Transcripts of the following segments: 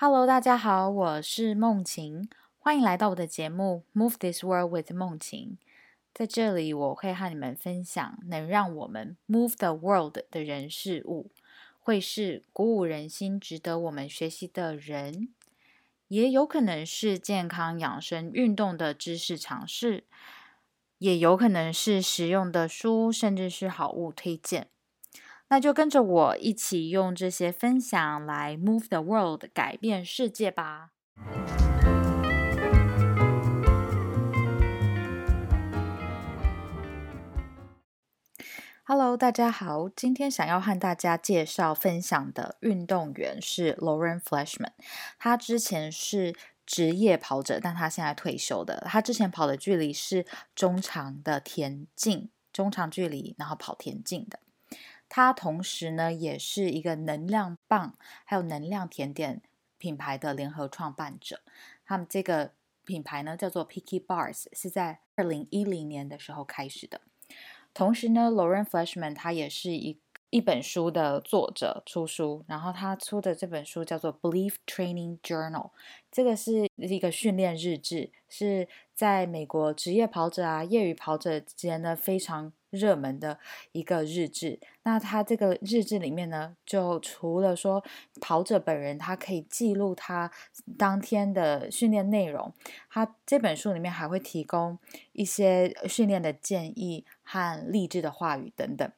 Hello，大家好，我是梦晴，欢迎来到我的节目《Move This World with 梦晴》。在这里，我会和你们分享能让我们 move the world 的人事物，会是鼓舞人心、值得我们学习的人，也有可能是健康养生、运动的知识尝试，也有可能是实用的书，甚至是好物推荐。那就跟着我一起用这些分享来 move the world，改变世界吧。Hello，大家好，今天想要和大家介绍分享的运动员是 Lauren Fleshman。他之前是职业跑者，但他现在退休的。他之前跑的距离是中长的田径，中长距离，然后跑田径的。他同时呢，也是一个能量棒还有能量甜点品牌的联合创办者。他们这个品牌呢，叫做 Picky Bars，是在二零一零年的时候开始的。同时呢，Lauren Fleshman 他也是一一本书的作者，出书。然后他出的这本书叫做 Belief Training Journal，这个是一个训练日志，是在美国职业跑者啊、业余跑者之间呢非常。热门的一个日志，那他这个日志里面呢，就除了说跑者本人他可以记录他当天的训练内容，他这本书里面还会提供一些训练的建议和励志的话语等等。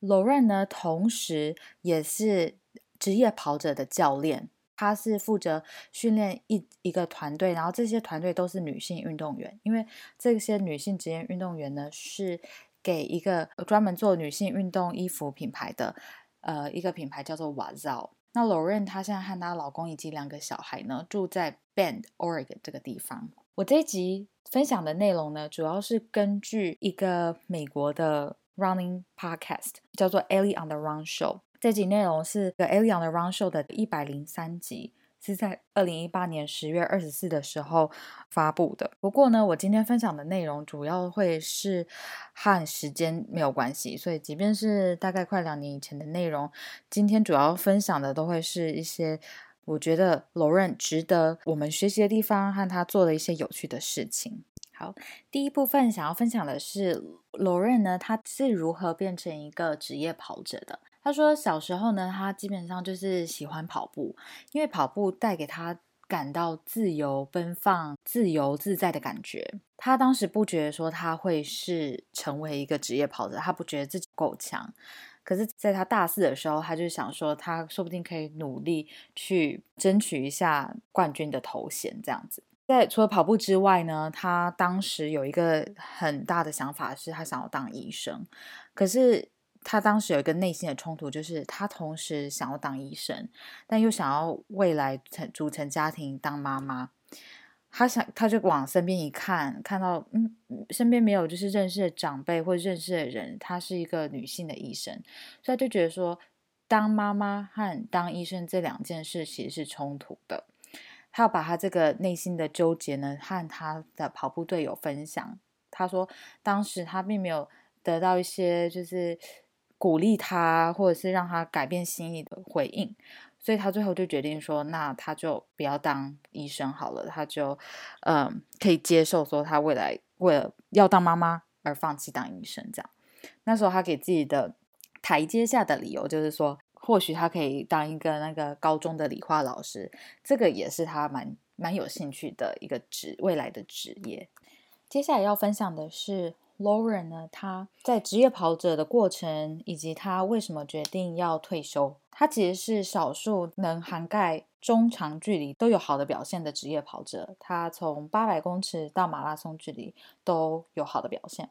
Lauren 呢，同时也是职业跑者的教练，他是负责训练一一个团队，然后这些团队都是女性运动员，因为这些女性职业运动员呢是。给一个专门做女性运动衣服品牌的，呃，一个品牌叫做瓦造。那 Lauren 她现在和她老公以及两个小孩呢，住在 Bend Oregon 这个地方。我这一集分享的内容呢，主要是根据一个美国的 Running Podcast 叫做 Ellie on the Run Show。这集内容是个 Ellie on the Run Show 的一百零三集。是在二零一八年十月二十四的时候发布的。不过呢，我今天分享的内容主要会是和时间没有关系，所以即便是大概快两年以前的内容，今天主要分享的都会是一些我觉得 Lauren 值得我们学习的地方和他做的一些有趣的事情。好，第一部分想要分享的是 Lauren 呢，他是如何变成一个职业跑者的。他说，小时候呢，他基本上就是喜欢跑步，因为跑步带给他感到自由奔放、自由自在的感觉。他当时不觉得说他会是成为一个职业跑者，他不觉得自己够强。可是，在他大四的时候，他就想说，他说不定可以努力去争取一下冠军的头衔，这样子。在除了跑步之外呢，他当时有一个很大的想法，是他想要当医生，可是。他当时有一个内心的冲突，就是他同时想要当医生，但又想要未来成组成家庭当妈妈。他想，他就往身边一看，看到嗯，身边没有就是认识的长辈或认识的人，她是一个女性的医生，所以他就觉得说，当妈妈和当医生这两件事其实是冲突的。他要把他这个内心的纠结呢，和他的跑步队友分享。他说，当时他并没有得到一些就是。鼓励他，或者是让他改变心意的回应，所以他最后就决定说，那他就不要当医生好了，他就嗯可以接受说他未来为了要当妈妈而放弃当医生这样。那时候他给自己的台阶下的理由就是说，或许他可以当一个那个高中的理化老师，这个也是他蛮蛮有兴趣的一个职未来的职业。接下来要分享的是。Lauren 呢？他在职业跑者的过程，以及他为什么决定要退休？他其实是少数能涵盖中长距离都有好的表现的职业跑者。他从八百公尺到马拉松距离都有好的表现。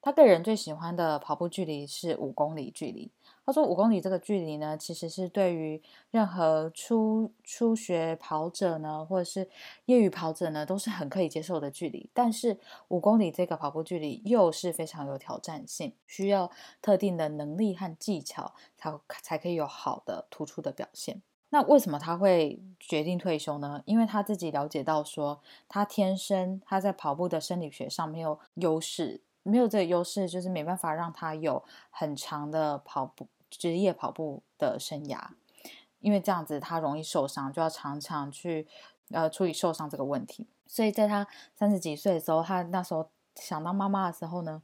他个人最喜欢的跑步距离是五公里距离。他说：“五公里这个距离呢，其实是对于任何初初学跑者呢，或者是业余跑者呢，都是很可以接受的距离。但是五公里这个跑步距离又是非常有挑战性，需要特定的能力和技巧才才可以有好的突出的表现。那为什么他会决定退休呢？因为他自己了解到说，他天生他在跑步的生理学上没有优势，没有这个优势，就是没办法让他有很长的跑步。职业跑步的生涯，因为这样子他容易受伤，就要常常去呃处理受伤这个问题。所以在他三十几岁的时候，他那时候想当妈妈的时候呢，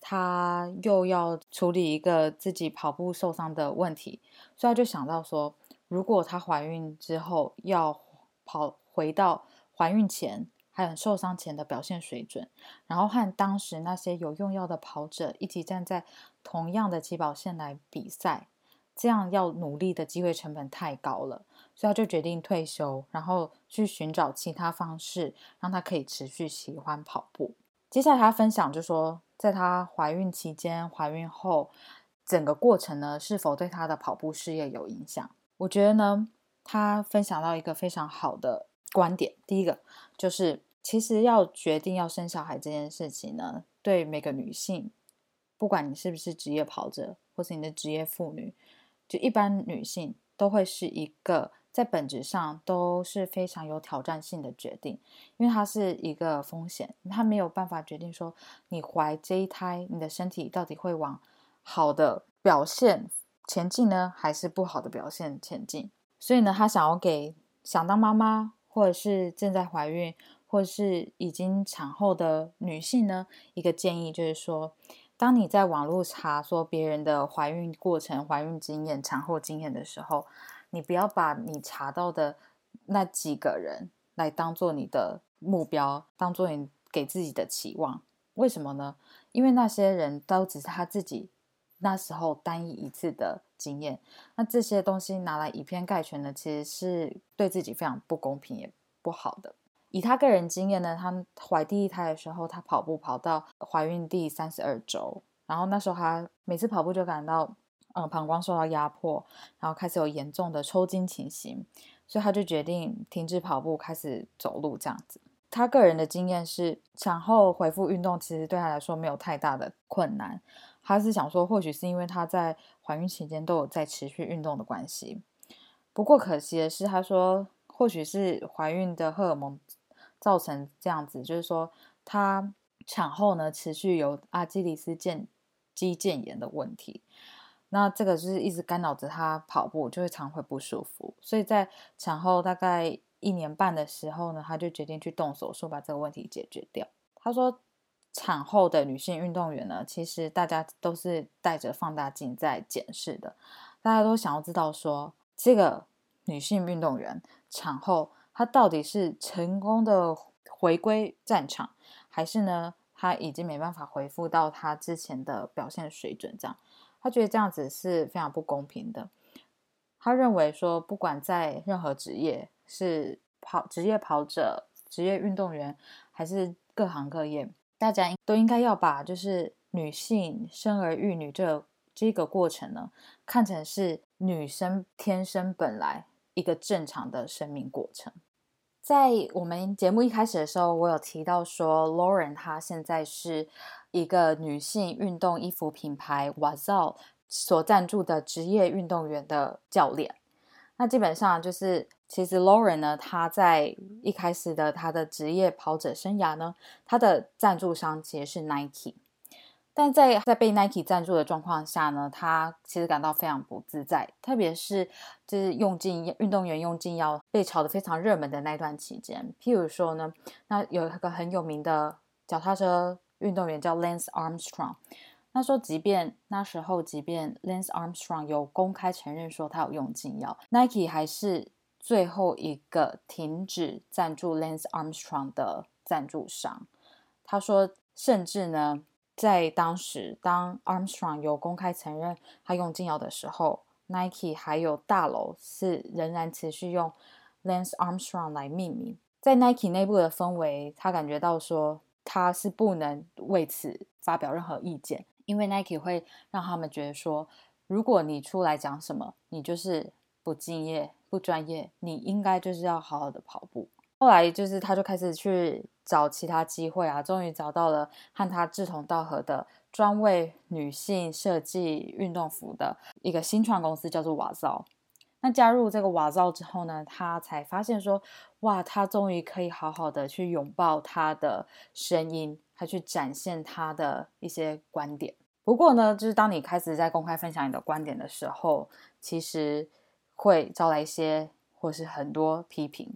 他又要处理一个自己跑步受伤的问题，所以他就想到说，如果她怀孕之后要跑回到怀孕前还有受伤前的表现水准，然后和当时那些有用药的跑者一起站在同样的起跑线来比赛。这样要努力的机会成本太高了，所以他就决定退休，然后去寻找其他方式，让他可以持续喜欢跑步。接下来他分享就说，在他怀孕期间、怀孕后，整个过程呢是否对他的跑步事业有影响？我觉得呢，他分享到一个非常好的观点。第一个就是，其实要决定要生小孩这件事情呢，对每个女性，不管你是不是职业跑者，或是你的职业妇女。就一般女性都会是一个在本质上都是非常有挑战性的决定，因为它是一个风险，它没有办法决定说你怀这一胎，你的身体到底会往好的表现前进呢，还是不好的表现前进。所以呢，他想要给想当妈妈，或者是正在怀孕，或者是已经产后的女性呢，一个建议就是说。当你在网络查说别人的怀孕过程、怀孕经验、产后经验的时候，你不要把你查到的那几个人来当做你的目标，当做你给自己的期望。为什么呢？因为那些人都只是他自己那时候单一一次的经验，那这些东西拿来以偏概全的，其实是对自己非常不公平也不好的。以她个人经验呢，她怀第一胎的时候，她跑步跑到怀孕第三十二周，然后那时候她每次跑步就感到，嗯，膀胱受到压迫，然后开始有严重的抽筋情形，所以她就决定停止跑步，开始走路这样子。她个人的经验是，产后恢复运动其实对她来说没有太大的困难。她是想说，或许是因为她在怀孕期间都有在持续运动的关系。不过可惜的是，她说，或许是怀孕的荷尔蒙。造成这样子，就是说，她产后呢持续有阿基里斯腱肌腱炎的问题，那这个就是一直干扰着她跑步，就会常会不舒服。所以在产后大概一年半的时候呢，她就决定去动手术把这个问题解决掉。她说，产后的女性运动员呢，其实大家都是带着放大镜在检视的，大家都想要知道说，这个女性运动员产后。她到底是成功的回归战场，还是呢？她已经没办法恢复到她之前的表现水准？这样，他觉得这样子是非常不公平的。他认为说，不管在任何职业，是跑职业跑者、职业运动员，还是各行各业，大家都应该要把就是女性生儿育女这这个过程呢，看成是女生天生本来一个正常的生命过程。在我们节目一开始的时候，我有提到说，Lauren 她现在是一个女性运动衣服品牌 Wazal 所赞助的职业运动员的教练。那基本上就是，其实 Lauren 呢，她在一开始的她的职业跑者生涯呢，她的赞助商其实是 Nike。但在在被 Nike 赞助的状况下呢，他其实感到非常不自在，特别是就是用禁运动员用禁药被炒得非常热门的那段期间。譬如说呢，那有一个很有名的脚踏车运动员叫 Lance Armstrong，那说即便那时候即便 Lance Armstrong 有公开承认说他有用禁药，Nike 还是最后一个停止赞助 Lance Armstrong 的赞助商。他说，甚至呢。在当时，当 Armstrong 有公开承认他用禁药的时候，Nike 还有大楼是仍然持续用 Lance Armstrong 来命名。在 Nike 内部的氛围，他感觉到说他是不能为此发表任何意见，因为 Nike 会让他们觉得说，如果你出来讲什么，你就是不敬业、不专业，你应该就是要好好的跑步。后来就是，他就开始去找其他机会啊，终于找到了和他志同道合的专为女性设计运动服的一个新创公司，叫做瓦造。那加入这个瓦造之后呢，他才发现说，哇，他终于可以好好的去拥抱他的声音，还去展现他的一些观点。不过呢，就是当你开始在公开分享你的观点的时候，其实会招来一些或是很多批评。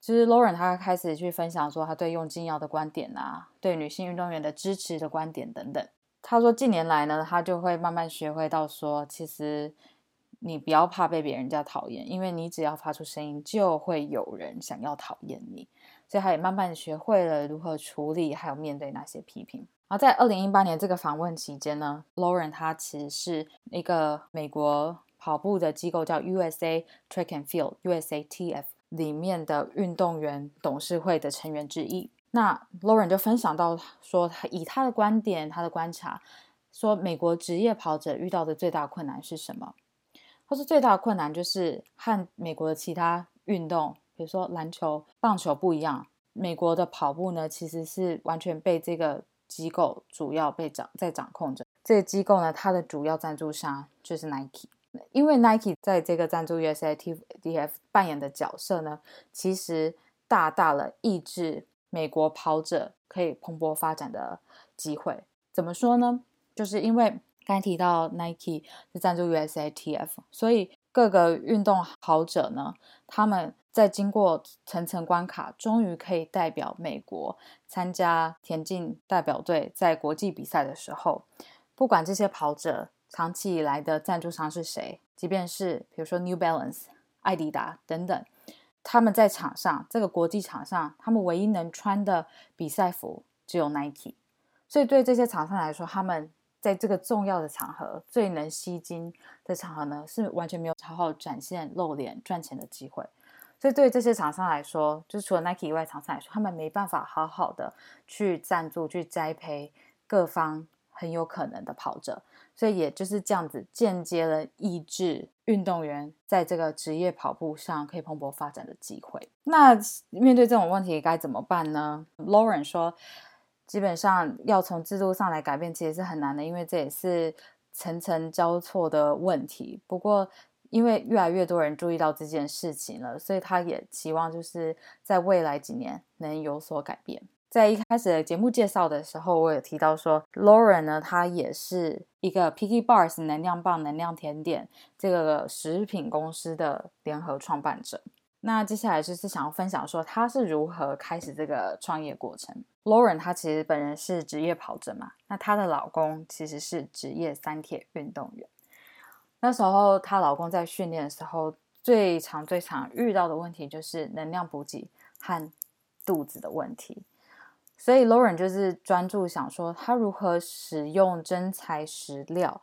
就是 Lauren 他开始去分享说他对用禁药的观点啊，对女性运动员的支持的观点等等。他说近年来呢，他就会慢慢学会到说，其实你不要怕被别人家讨厌，因为你只要发出声音，就会有人想要讨厌你。所以他也慢慢学会了如何处理，还有面对那些批评。而在二零一八年这个访问期间呢，Lauren 他其实是一个美国跑步的机构叫 USA Track and Field（USATF） 里面的运动员董事会的成员之一。那 Lauren 就分享到说，以他的观点、他的观察，说美国职业跑者遇到的最大困难是什么？他说最大的困难就是和美国的其他运动。比如说篮球、棒球不一样，美国的跑步呢，其实是完全被这个机构主要被掌在掌控着。这个机构呢，它的主要赞助商就是 Nike，因为 Nike 在这个赞助 USATF 扮演的角色呢，其实大大了抑制美国跑者可以蓬勃发展的机会。怎么说呢？就是因为刚才提到 Nike 是赞助 USATF，所以各个运动跑者呢，他们。在经过层层关卡，终于可以代表美国参加田径代表队在国际比赛的时候，不管这些跑者长期以来的赞助商是谁，即便是比如说 New Balance、艾迪达等等，他们在场上这个国际场上，他们唯一能穿的比赛服只有 Nike，所以对这些厂商来说，他们在这个重要的场合、最能吸金的场合呢，是完全没有好好展现露脸赚钱的机会。所以对这些厂商来说，就除了 Nike 以外，厂商来说，他们没办法好好的去赞助、去栽培各方很有可能的跑者，所以也就是这样子间接了抑制运动员在这个职业跑步上可以蓬勃发展的机会。那面对这种问题该怎么办呢？Lauren 说，基本上要从制度上来改变，其实是很难的，因为这也是层层交错的问题。不过，因为越来越多人注意到这件事情了，所以他也期望就是在未来几年能有所改变。在一开始的节目介绍的时候，我有提到说，Lauren 呢，他也是一个 Picky Bars 能量棒能量甜点这个食品公司的联合创办者。那接下来就是想要分享说，他是如何开始这个创业过程。Lauren 他其实本人是职业跑者嘛，那她的老公其实是职业三铁运动员。那时候，她老公在训练的时候，最常、最常遇到的问题就是能量补给和肚子的问题。所以，Lauren 就是专注想说，她如何使用真材实料，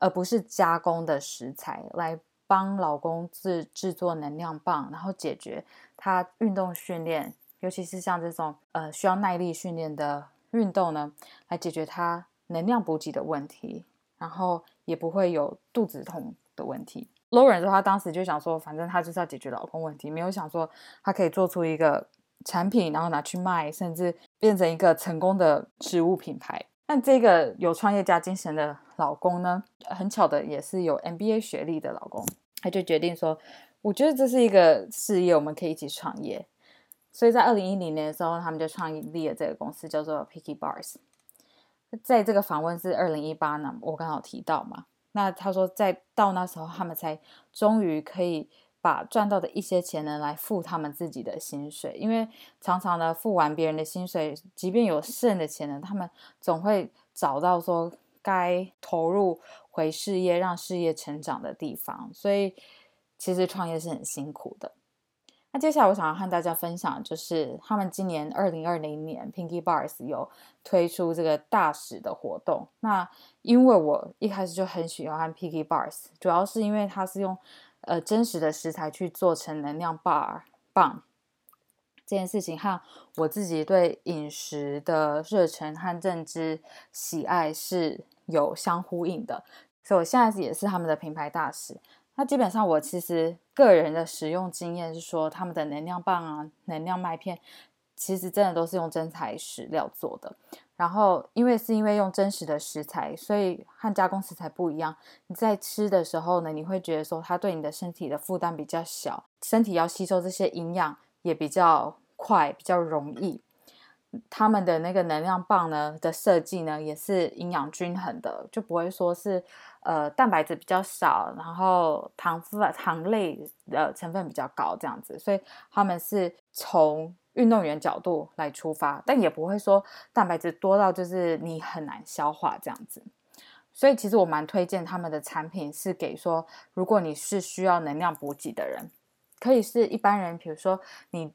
而不是加工的食材，来帮老公制制作能量棒，然后解决他运动训练，尤其是像这种呃需要耐力训练的运动呢，来解决他能量补给的问题。然后也不会有肚子痛的问题。Lauren 说，她当时就想说，反正她就是要解决老公问题，没有想说她可以做出一个产品，然后拿去卖，甚至变成一个成功的食物品牌。但这个有创业家精神的老公呢，很巧的也是有 MBA 学历的老公，他就决定说，我觉得这是一个事业，我们可以一起创业。所以在二零一零年的时候，他们就创立了这个公司，叫做 Picky Bars。在这个访问是二零一八呢，我刚好提到嘛。那他说，在到那时候，他们才终于可以把赚到的一些钱呢，来付他们自己的薪水。因为常常呢，付完别人的薪水，即便有剩的钱呢，他们总会找到说该投入回事业、让事业成长的地方。所以，其实创业是很辛苦的。那接下来我想要和大家分享，就是他们今年二零二零年 Pinky Bars 有推出这个大使的活动。那因为我一开始就很喜欢 Pinky Bars，主要是因为它是用呃真实的食材去做成能量 bar 棒这件事情，和我自己对饮食的热忱和认知喜爱是有相呼应的，所以我现在也是他们的品牌大使。那基本上，我其实个人的使用经验是说，他们的能量棒啊、能量麦片，其实真的都是用真材实料做的。然后，因为是因为用真实的食材，所以和加工食材不一样。你在吃的时候呢，你会觉得说，它对你的身体的负担比较小，身体要吸收这些营养也比较快、比较容易。他们的那个能量棒呢的设计呢，也是营养均衡的，就不会说是呃蛋白质比较少，然后糖分糖类的成分比较高这样子，所以他们是从运动员角度来出发，但也不会说蛋白质多到就是你很难消化这样子。所以其实我蛮推荐他们的产品，是给说如果你是需要能量补给的人，可以是一般人，比如说你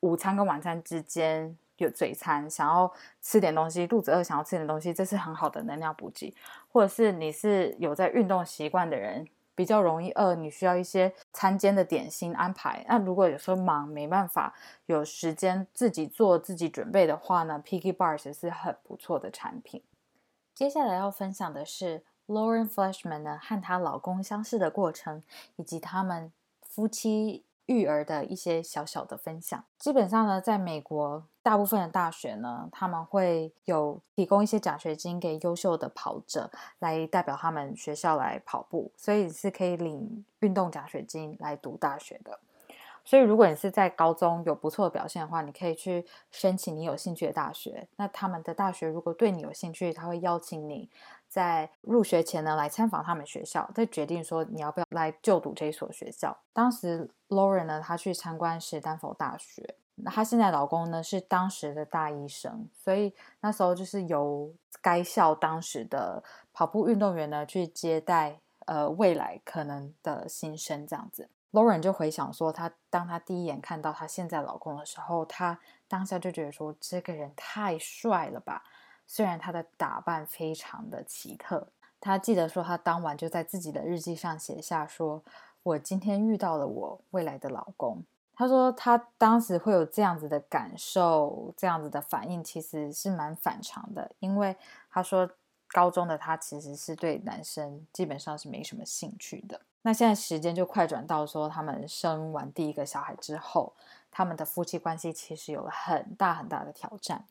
午餐跟晚餐之间有嘴馋，想要吃点东西，肚子饿想要吃点东西，这是很好的能量补给。或者是你是有在运动习惯的人，比较容易饿，你需要一些餐间的点心安排。那如果有时候忙没办法有时间自己做自己准备的话呢，Picky Bars 是很不错的产品。接下来要分享的是 Lauren Fleshman 呢和她老公相识的过程，以及他们夫妻育儿的一些小小的分享。基本上呢，在美国大部分的大学呢，他们会有提供一些奖学金给优秀的跑者来代表他们学校来跑步，所以是可以领运动奖学金来读大学的。所以，如果你是在高中有不错的表现的话，你可以去申请你有兴趣的大学。那他们的大学如果对你有兴趣，他会邀请你在入学前呢来参访他们学校，再决定说你要不要来就读这一所学校。当时 Lauren 呢，她去参观是丹佛大学。那她现在老公呢是当时的大医生，所以那时候就是由该校当时的跑步运动员呢去接待呃未来可能的新生这样子。Lauren 就回想说，她当她第一眼看到她现在老公的时候，她当下就觉得说，这个人太帅了吧。虽然他的打扮非常的奇特，她记得说，她当晚就在自己的日记上写下说：“我今天遇到了我未来的老公。”她说，她当时会有这样子的感受，这样子的反应，其实是蛮反常的，因为她说，高中的她其实是对男生基本上是没什么兴趣的。那现在时间就快转到说，他们生完第一个小孩之后，他们的夫妻关系其实有了很大很大的挑战。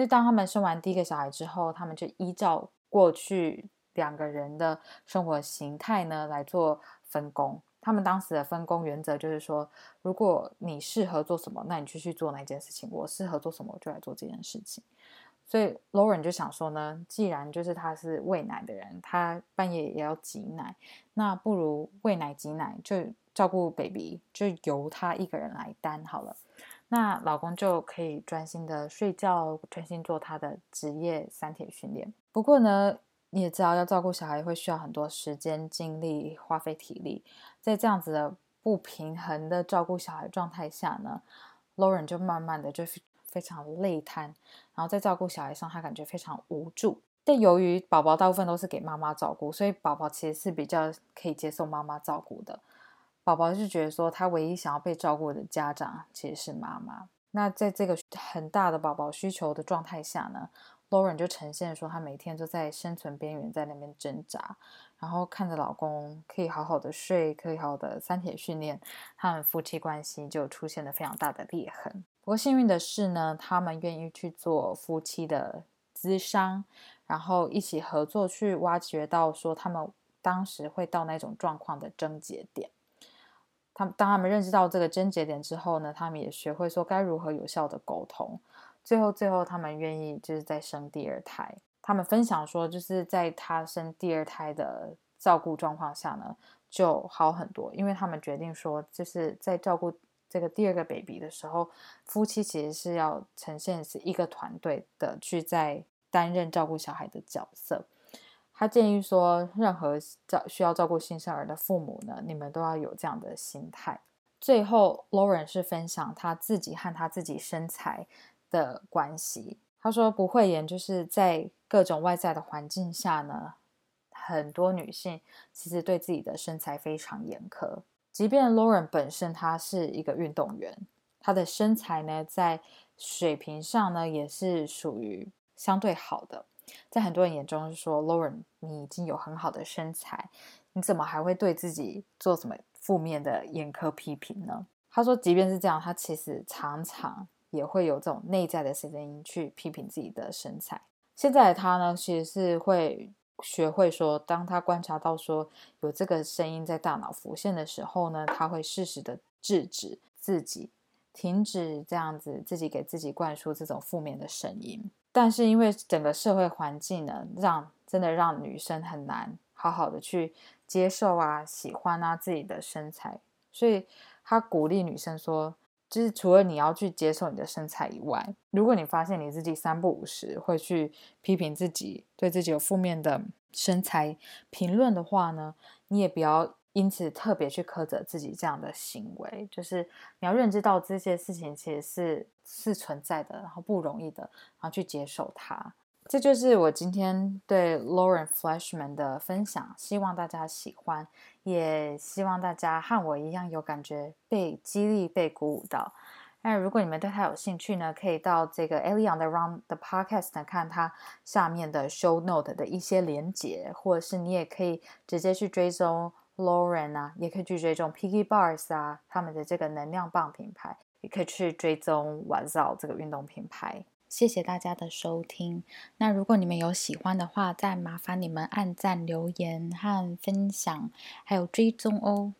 所以当他们生完第一个小孩之后，他们就依照过去两个人的生活形态呢来做分工。他们当时的分工原则就是说，如果你适合做什么，那你就去做那件事情；我适合做什么，我就来做这件事情。所以 Lauren 就想说呢，既然就是他是喂奶的人，他半夜也要挤奶，那不如喂奶挤奶就照顾 baby，就由他一个人来担好了。那老公就可以专心的睡觉，专心做他的职业三铁训练。不过呢，你也知道要照顾小孩会需要很多时间、精力、花费体力，在这样子的不平衡的照顾小孩状态下呢，Lauren 就慢慢的就非常累瘫，然后在照顾小孩上，他感觉非常无助。但由于宝宝大部分都是给妈妈照顾，所以宝宝其实是比较可以接受妈妈照顾的。宝宝是觉得说，他唯一想要被照顾的家长其实是妈妈。那在这个很大的宝宝需求的状态下呢，Lauren 就呈现说，他每天都在生存边缘，在那边挣扎。然后看着老公可以好好的睡，可以好好的三铁训练，他们夫妻关系就出现了非常大的裂痕。不过幸运的是呢，他们愿意去做夫妻的咨商，然后一起合作去挖掘到说他们当时会到那种状况的症结点。他当他们认识到这个症结点之后呢，他们也学会说该如何有效的沟通。最后，最后他们愿意就是再生第二胎。他们分享说，就是在他生第二胎的照顾状况下呢，就好很多。因为他们决定说，就是在照顾这个第二个 baby 的时候，夫妻其实是要呈现是一个团队的去在担任照顾小孩的角色。他建议说，任何照需要照顾新生儿的父母呢，你们都要有这样的心态。最后，Lauren 是分享他自己和他自己身材的关系。他说：“不会演，就是在各种外在的环境下呢，很多女性其实对自己的身材非常严苛。即便 Lauren 本身她是一个运动员，她的身材呢在水平上呢也是属于相对好的。在很多人眼中是说，Lauren 你已经有很好的身材，你怎么还会对自己做什么负面的严苛批评呢？”他说：“即便是这样，他其实常常。”也会有这种内在的声音去批评自己的身材。现在的他呢，其实是会学会说，当他观察到说有这个声音在大脑浮现的时候呢，他会适时的制止自己，停止这样子自己给自己灌输这种负面的声音。但是因为整个社会环境呢，让真的让女生很难好好的去接受啊、喜欢啊自己的身材。所以他鼓励女生说，就是除了你要去接受你的身材以外，如果你发现你自己三不五时会去批评自己，对自己有负面的身材评论的话呢，你也不要。因此，特别去苛责自己这样的行为，就是你要认知到这些事情其实是是存在的，然后不容易的，然后去接受它。这就是我今天对 Lauren Fleshman 的分享，希望大家喜欢，也希望大家和我一样有感觉，被激励、被鼓舞到。那如果你们对他有兴趣呢，可以到这个 Ellie on the Run 的 Podcast 看他下面的 Show Note 的一些连接，或者是你也可以直接去追踪。Lauren 啊，也可以去追踪 Piggy Bars 啊，他们的这个能量棒品牌，也可以去追踪 w a z o 这个运动品牌。谢谢大家的收听。那如果你们有喜欢的话，再麻烦你们按赞、留言和分享，还有追踪哦。